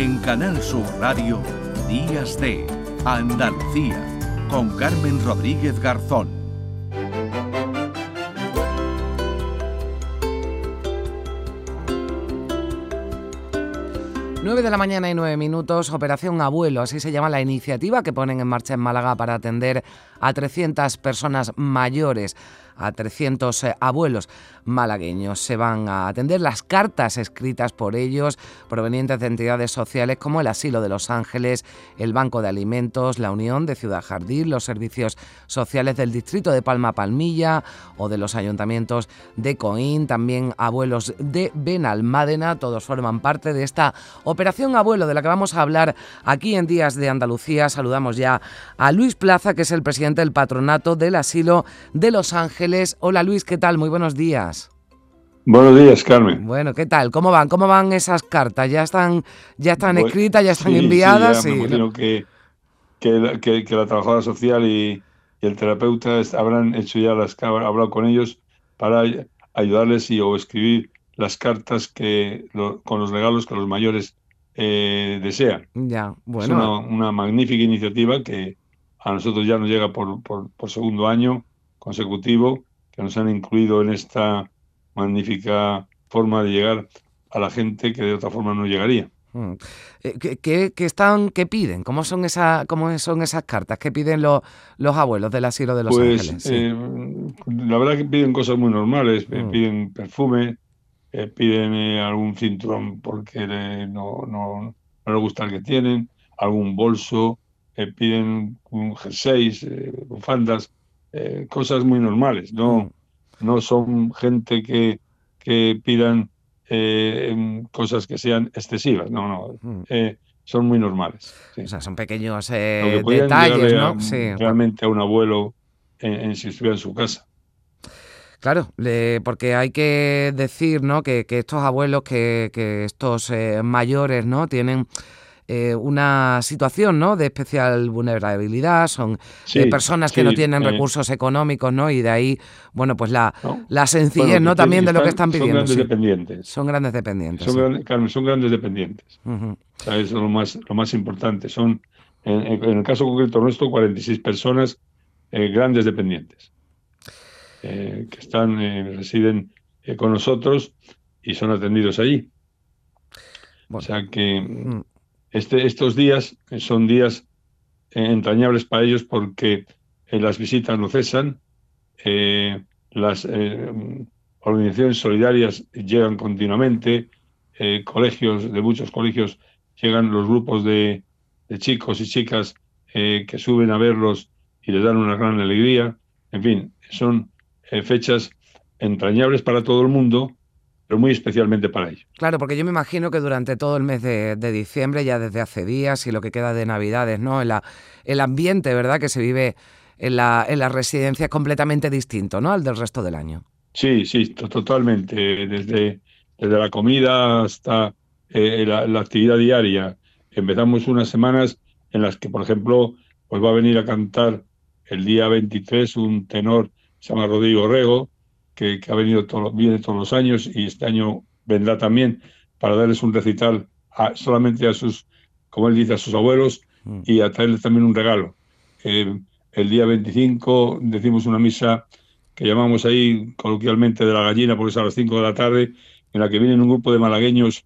En Canal Sur Radio, Días de Andalucía, con Carmen Rodríguez Garzón. 9 de la mañana y 9 minutos, Operación Abuelo, así se llama la iniciativa que ponen en marcha en Málaga para atender a 300 personas mayores a 300 eh, abuelos malagueños. Se van a atender las cartas escritas por ellos provenientes de entidades sociales como el Asilo de Los Ángeles, el Banco de Alimentos, la Unión de Ciudad Jardín, los servicios sociales del Distrito de Palma Palmilla o de los ayuntamientos de Coín, también abuelos de Benalmádena, todos forman parte de esta operación abuelo de la que vamos a hablar aquí en Días de Andalucía. Saludamos ya a Luis Plaza, que es el presidente del patronato del Asilo de Los Ángeles Hola Luis, ¿qué tal? Muy buenos días. Buenos días, Carmen. Bueno, ¿qué tal? ¿Cómo van? ¿Cómo van esas cartas? ¿Ya están, ya están escritas, ya están enviadas? Sí, me que, que, la, trabajadora social y, el terapeuta habrán hecho ya las hablado con ellos para ayudarles y o escribir las cartas que con los regalos que los mayores eh, desean. Ya, bueno. Es una, magnífica iniciativa que a nosotros ya nos llega por, por segundo año consecutivo que nos han incluido en esta magnífica forma de llegar a la gente que de otra forma no llegaría. Mm. Eh, ¿Qué, están, ¿Qué piden? ¿Cómo son, esa, cómo son esas cartas? ¿Qué piden los, los abuelos del asilo de Los pues, Ángeles? Eh, la verdad que piden cosas muy normales. Eh, mm. Piden perfume, piden algún cinturón porque no, no, no les gusta el que tienen, algún bolso, piden un jersey, bufandas eh, cosas muy normales, no, mm. no son gente que, que pidan eh, cosas que sean excesivas, no, no, mm. eh, son muy normales. O sea, son pequeños detalles, ¿no? Realmente a un abuelo en, si estuviera en su casa. Claro, porque hay que decir, ¿no? Que, que estos abuelos, que, que estos mayores, ¿no? Tienen eh, una situación ¿no? de especial vulnerabilidad, son eh, personas que no tienen eh, recursos económicos, ¿no? Y de ahí, bueno, pues la, la sencillez, ¿no? También de lo que están pidiendo. Son grandes dependientes. Son grandes dependientes. Son, son grandes dependientes. eso es lo más, lo más importante. Son, en, el caso concreto nuestro, 46 personas grandes dependientes. que están, residen con nosotros y son atendidos allí. O sea que mm. Este, estos días son días eh, entrañables para ellos porque eh, las visitas no cesan, eh, las organizaciones solidarias llegan continuamente, colegios, de muchos colegios llegan los grupos de, chicos y chicas que suben a verlos y les dan una gran alegría. En fin, son fechas entrañables para todo el mundo pero muy especialmente para ellos. Claro, porque yo me imagino que durante todo el mes de, diciembre, ya desde hace días y lo que queda de Navidades, ¿no? El, el ambiente, ¿verdad?, que se vive en la, en la residencia es completamente distinto, ¿no?, al del resto del año. Sí, sí, totalmente. Desde, desde la comida hasta eh, la, actividad diaria. Empezamos unas semanas en las que, por ejemplo, pues va a venir a cantar el día 23 un tenor, se llama Rodrigo Rego, que, ha venido todo, viene todos los años y este año vendrá también para darles un recital solamente a sus, como él dice, a sus abuelos mm. y a traerles también un regalo. Eh, el día 25 decimos una misa que llamamos ahí coloquialmente de la gallina porque es a las 5 de la tarde, en la que vienen un grupo de malagueños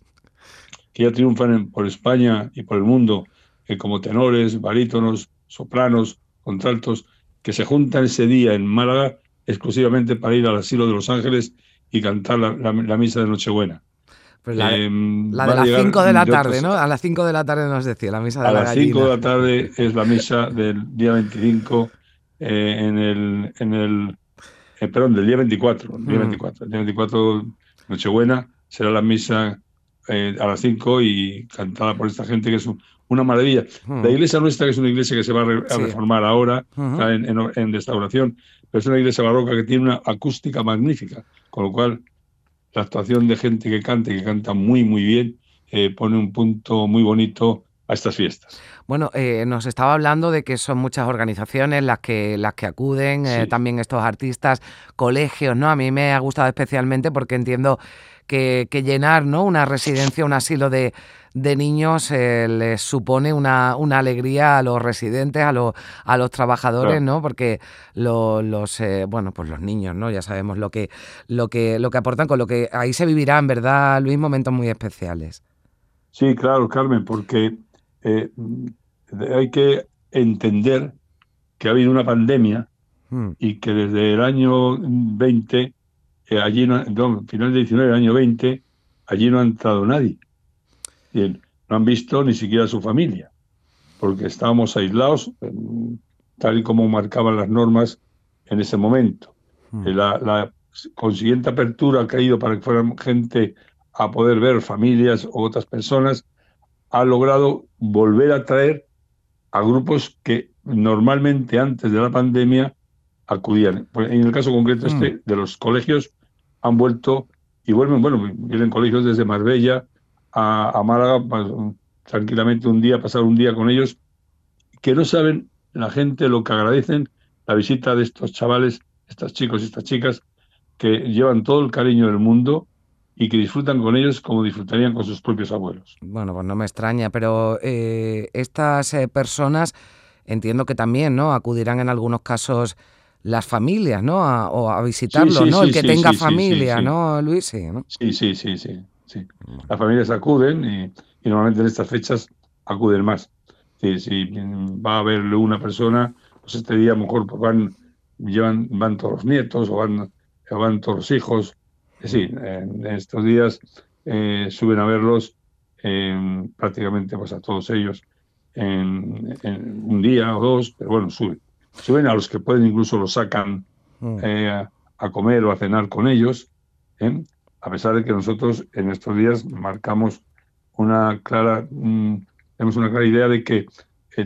que ya triunfan por España y por el mundo, eh, como tenores, barítonos, sopranos, contraltos, que se juntan ese día en Málaga exclusivamente para ir al asilo de Los Ángeles y cantar la, misa de Nochebuena. Pues la, de em, las 5 de la tarde, ¿no? A las 5 de la tarde nos decía, la misa de a la A las 5 de la tarde es la misa del día 25 eh, en el, en el eh, perdón, del día 24, el día 24, mm. el día 24 Nochebuena será la misa eh, a las 5 y cantada por esta gente que es una maravilla. Mm. La iglesia nuestra, que es una iglesia que se va a, reformar ahora, está en, en, restauración, es una iglesia barroca que tiene una acústica magnífica, con lo cual la actuación de gente que canta y que canta muy, muy bien, eh, pone un punto muy bonito a estas fiestas. Bueno, eh, nos estaba hablando de que son muchas organizaciones las que, las que acuden, eh, también estos artistas, colegios, ¿no? A mí me ha gustado especialmente porque entiendo que, llenar ¿no? una residencia, un asilo de, de niños eh, les supone una, una, alegría a los residentes, a los, a los trabajadores, ¿no? Porque los, bueno, pues los niños, ¿no? Ya sabemos lo que, lo que, lo que aportan, con lo que ahí se vivirán, ¿verdad, Luis? Momentos muy especiales. Sí, claro, Carmen, porque eh, hay que entender que ha habido una pandemia hmm. y que desde el año 20, eh, allí no, final del 19, el año 20, allí no ha entrado nadie. Bien, no han visto ni siquiera a su familia, porque estábamos aislados, tal y como marcaban las normas en ese momento. Eh, la, la consiguiente apertura ha caído para que fueran gente a poder ver familias o otras personas ha logrado volver a traer a grupos que normalmente antes de la pandemia acudían. Pues, en el caso concreto este mm. de los colegios han vuelto y vuelven, bueno, vienen colegios desde Marbella a, Málaga pues, tranquilamente un día, pasar un día con ellos, que no saben la gente lo que agradecen la visita de estos chavales, estos chicos y estas chicas que llevan todo el cariño del mundo y que disfrutan con ellos como disfrutarían con sus propios abuelos. Bueno, pues no me extraña, pero eh, estas eh, personas entiendo que también, ¿no? Acudirán en algunos casos las familias, ¿no? o a visitarlo, ¿no? el que tenga familia, ¿no, Luis? Sí, sí, sí, sí, sí, Las familias acuden y, normalmente en estas fechas acuden más. Si, va a verle una persona, pues este día a lo mejor pues van, llevan, van todos los nietos o van, o van todos los hijos sí, en estos días eh, suben a verlos prácticamente pues, a todos ellos en, un día o dos, pero bueno, suben. Suben a los que pueden, incluso los sacan mm. eh, a, comer o a cenar con ellos, ¿eh? a pesar de que nosotros en estos días marcamos una clara, mm, tenemos una clara idea de que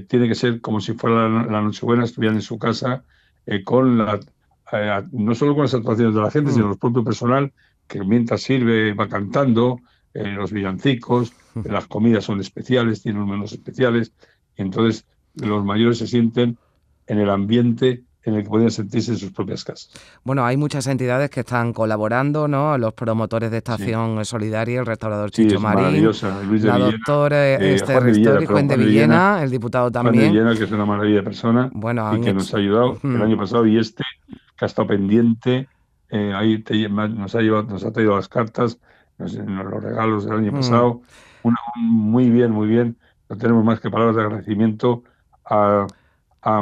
tiene que ser como si fuera la, la Nochebuena, estuvieran en su casa con la no solo con las actuaciones de la gente, sino mm. el propio personal que mientras sirve va cantando, eh, los villancicos, las comidas son especiales, tienen menús especiales, y entonces los mayores se sienten en el ambiente en el que podían sentirse en sus propias casas. Bueno, hay muchas entidades que están colaborando, ¿no? Los promotores de Estación Solidaria, el restaurador Chicho Marín, la doctora eh, Esther Ristori, Juan de Villena, el diputado también. Juan de Villena, que es una maravilla de persona bueno, y que nos ha ayudado el año pasado y este, que ha estado pendiente eh, ahí nos, ha llevado, nos ha traído las cartas, los regalos del año mm. pasado. muy bien, muy bien. No tenemos más que palabras de agradecimiento a,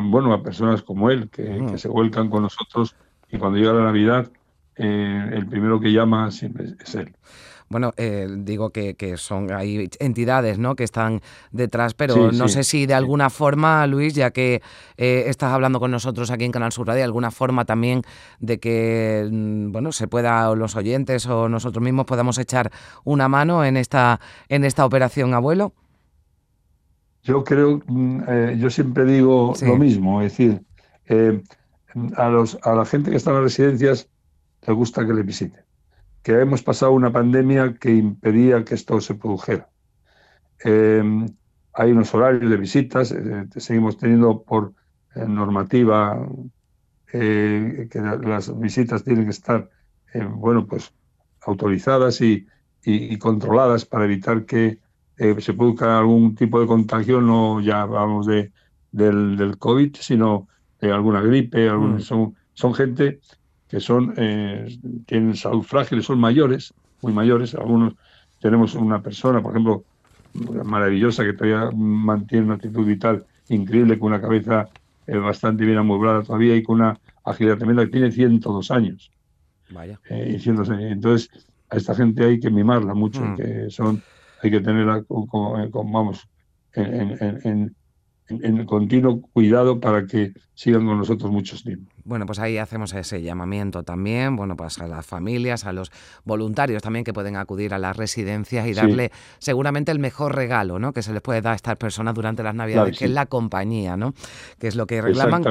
bueno, a personas como él, que, mm. se vuelcan con nosotros y cuando llega la Navidad, eh, el primero que llama siempre es él. Bueno, eh, digo que, son hay entidades ¿no? que están detrás, pero no sé si de alguna forma, Luis, ya que eh, estás hablando con nosotros aquí en Canal Sur Radio, alguna forma también de que mm, bueno se pueda, los oyentes o nosotros mismos podamos echar una mano en esta, en esta operación abuelo. Yo creo, mm, eh, yo siempre digo lo mismo, es decir, a, los, a la gente que está en las residencias le gusta que le visiten que hemos pasado una pandemia que impedía que esto se produjera. Em, hay unos horarios de visitas, eh, seguimos teniendo por eh, normativa eh, que las visitas tienen que estar, bueno, pues autorizadas y, controladas para evitar que se produzca algún tipo de contagio, no ya hablamos de, del, COVID, sino de alguna gripe, mm. son, son gente que son eh, tienen salud frágil, son mayores, muy mayores. Algunos tenemos una persona, por ejemplo, maravillosa que todavía mantiene una actitud vital increíble, con una cabeza eh, bastante bien amueblada todavía y con una agilidad tremenda, que tiene 102 años. Vaya. Eh, entonces, a esta gente hay que mimarla mucho, mm. que son, hay que tenerla con, vamos, en, en, en, continuo cuidado para que sigan con nosotros muchos tiempos. Bueno, pues ahí hacemos ese llamamiento también, bueno, pues a las familias, a los voluntarios también que pueden acudir a las residencias y darle seguramente el mejor regalo, ¿no? Que se les puede dar a estas personas durante las Navidades, que, es la compañía, ¿no? Que es lo que reclaman.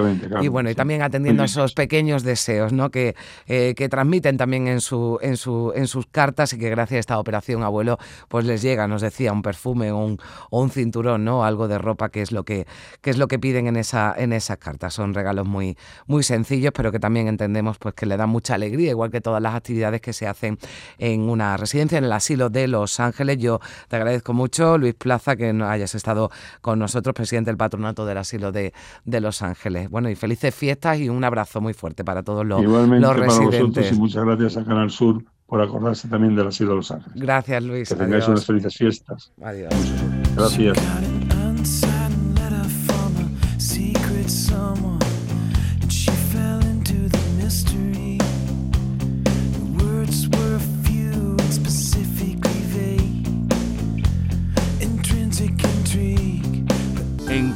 y bueno, y también atendiendo a esos pequeños deseos, ¿no? Que, eh, que transmiten también en su, en su, en sus cartas y que gracias a esta operación abuelo, pues les llega, nos decía, un perfume o un, o un cinturón, ¿no? Algo de ropa que es lo que, que es lo que piden en esa, en esas cartas. Son regalos muy, muy sencillos, pero que también entendemos pues que le dan mucha alegría, igual que todas las actividades que se hacen en una residencia, en el asilo de Los Ángeles. Yo te agradezco mucho, Luis Plaza, que hayas estado con nosotros, presidente del patronato del asilo de, de Los Ángeles. Bueno, y felices fiestas y un abrazo muy fuerte para todos los, Igualmente los residentes. y muchas gracias a Canal Sur por acordarse también del asilo de Los Ángeles. Gracias, Luis. Que tengáis unas felices fiestas. Adiós. Gracias.